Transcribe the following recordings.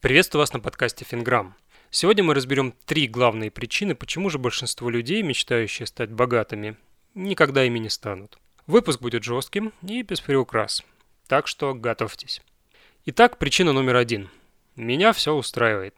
Приветствую вас на подкасте Финграм. Сегодня мы разберем три главные причины, почему же большинство людей, мечтающие стать богатыми, никогда ими не станут. Выпуск будет жестким и без приукрас, так что готовьтесь. Итак, причина номер один. Меня все устраивает.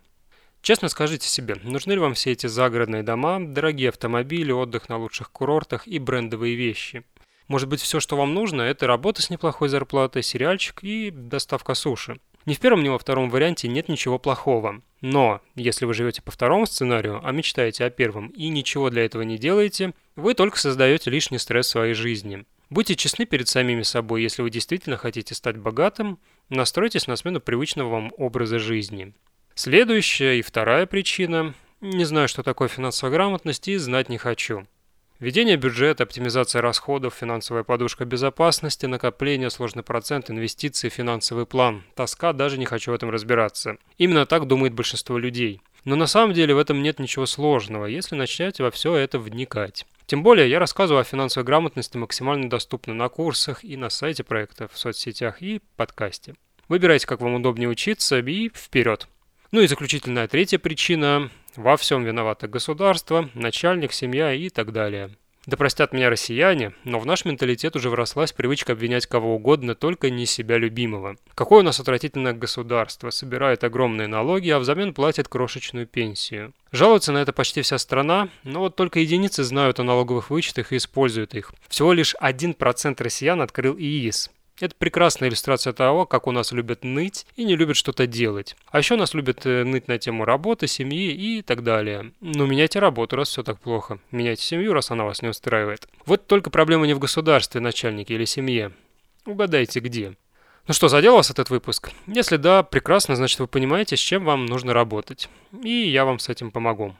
Честно скажите себе, нужны ли вам все эти загородные дома, дорогие автомобили, отдых на лучших курортах и брендовые вещи? Может быть, все, что вам нужно, это работа с неплохой зарплатой, сериальчик и доставка суши. Ни в первом, ни во втором варианте нет ничего плохого. Но, если вы живете по второму сценарию, а мечтаете о первом и ничего для этого не делаете, вы только создаете лишний стресс в своей жизни. Будьте честны перед самими собой, если вы действительно хотите стать богатым, настройтесь на смену привычного вам образа жизни. Следующая и вторая причина – не знаю, что такое финансовая грамотность и знать не хочу. Ведение бюджета, оптимизация расходов, финансовая подушка безопасности, накопление, сложный процент, инвестиции, финансовый план. Тоска, даже не хочу в этом разбираться. Именно так думает большинство людей. Но на самом деле в этом нет ничего сложного, если начнете во все это вникать. Тем более я рассказываю о финансовой грамотности максимально доступно на курсах и на сайте проекта, в соцсетях и подкасте. Выбирайте, как вам удобнее учиться и вперед. Ну и заключительная третья причина во всем виновато государство, начальник, семья и так далее. Да простят меня россияне, но в наш менталитет уже врослась привычка обвинять кого угодно, только не себя любимого. Какое у нас отвратительное государство, собирает огромные налоги, а взамен платит крошечную пенсию. Жалуется на это почти вся страна, но вот только единицы знают о налоговых вычетах и используют их. Всего лишь 1% россиян открыл ИИС. Это прекрасная иллюстрация того, как у нас любят ныть и не любят что-то делать. А еще нас любят э, ныть на тему работы, семьи и так далее. Но меняйте работу, раз все так плохо. Меняйте семью, раз она вас не устраивает. Вот только проблема не в государстве, начальнике или семье. Угадайте, где. Ну что, задел вас этот выпуск? Если да, прекрасно, значит вы понимаете, с чем вам нужно работать. И я вам с этим помогу.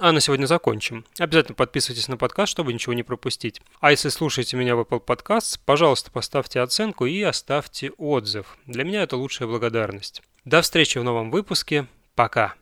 А на сегодня закончим. Обязательно подписывайтесь на подкаст, чтобы ничего не пропустить. А если слушаете меня в Apple Podcasts, пожалуйста, поставьте оценку и оставьте отзыв. Для меня это лучшая благодарность. До встречи в новом выпуске. Пока.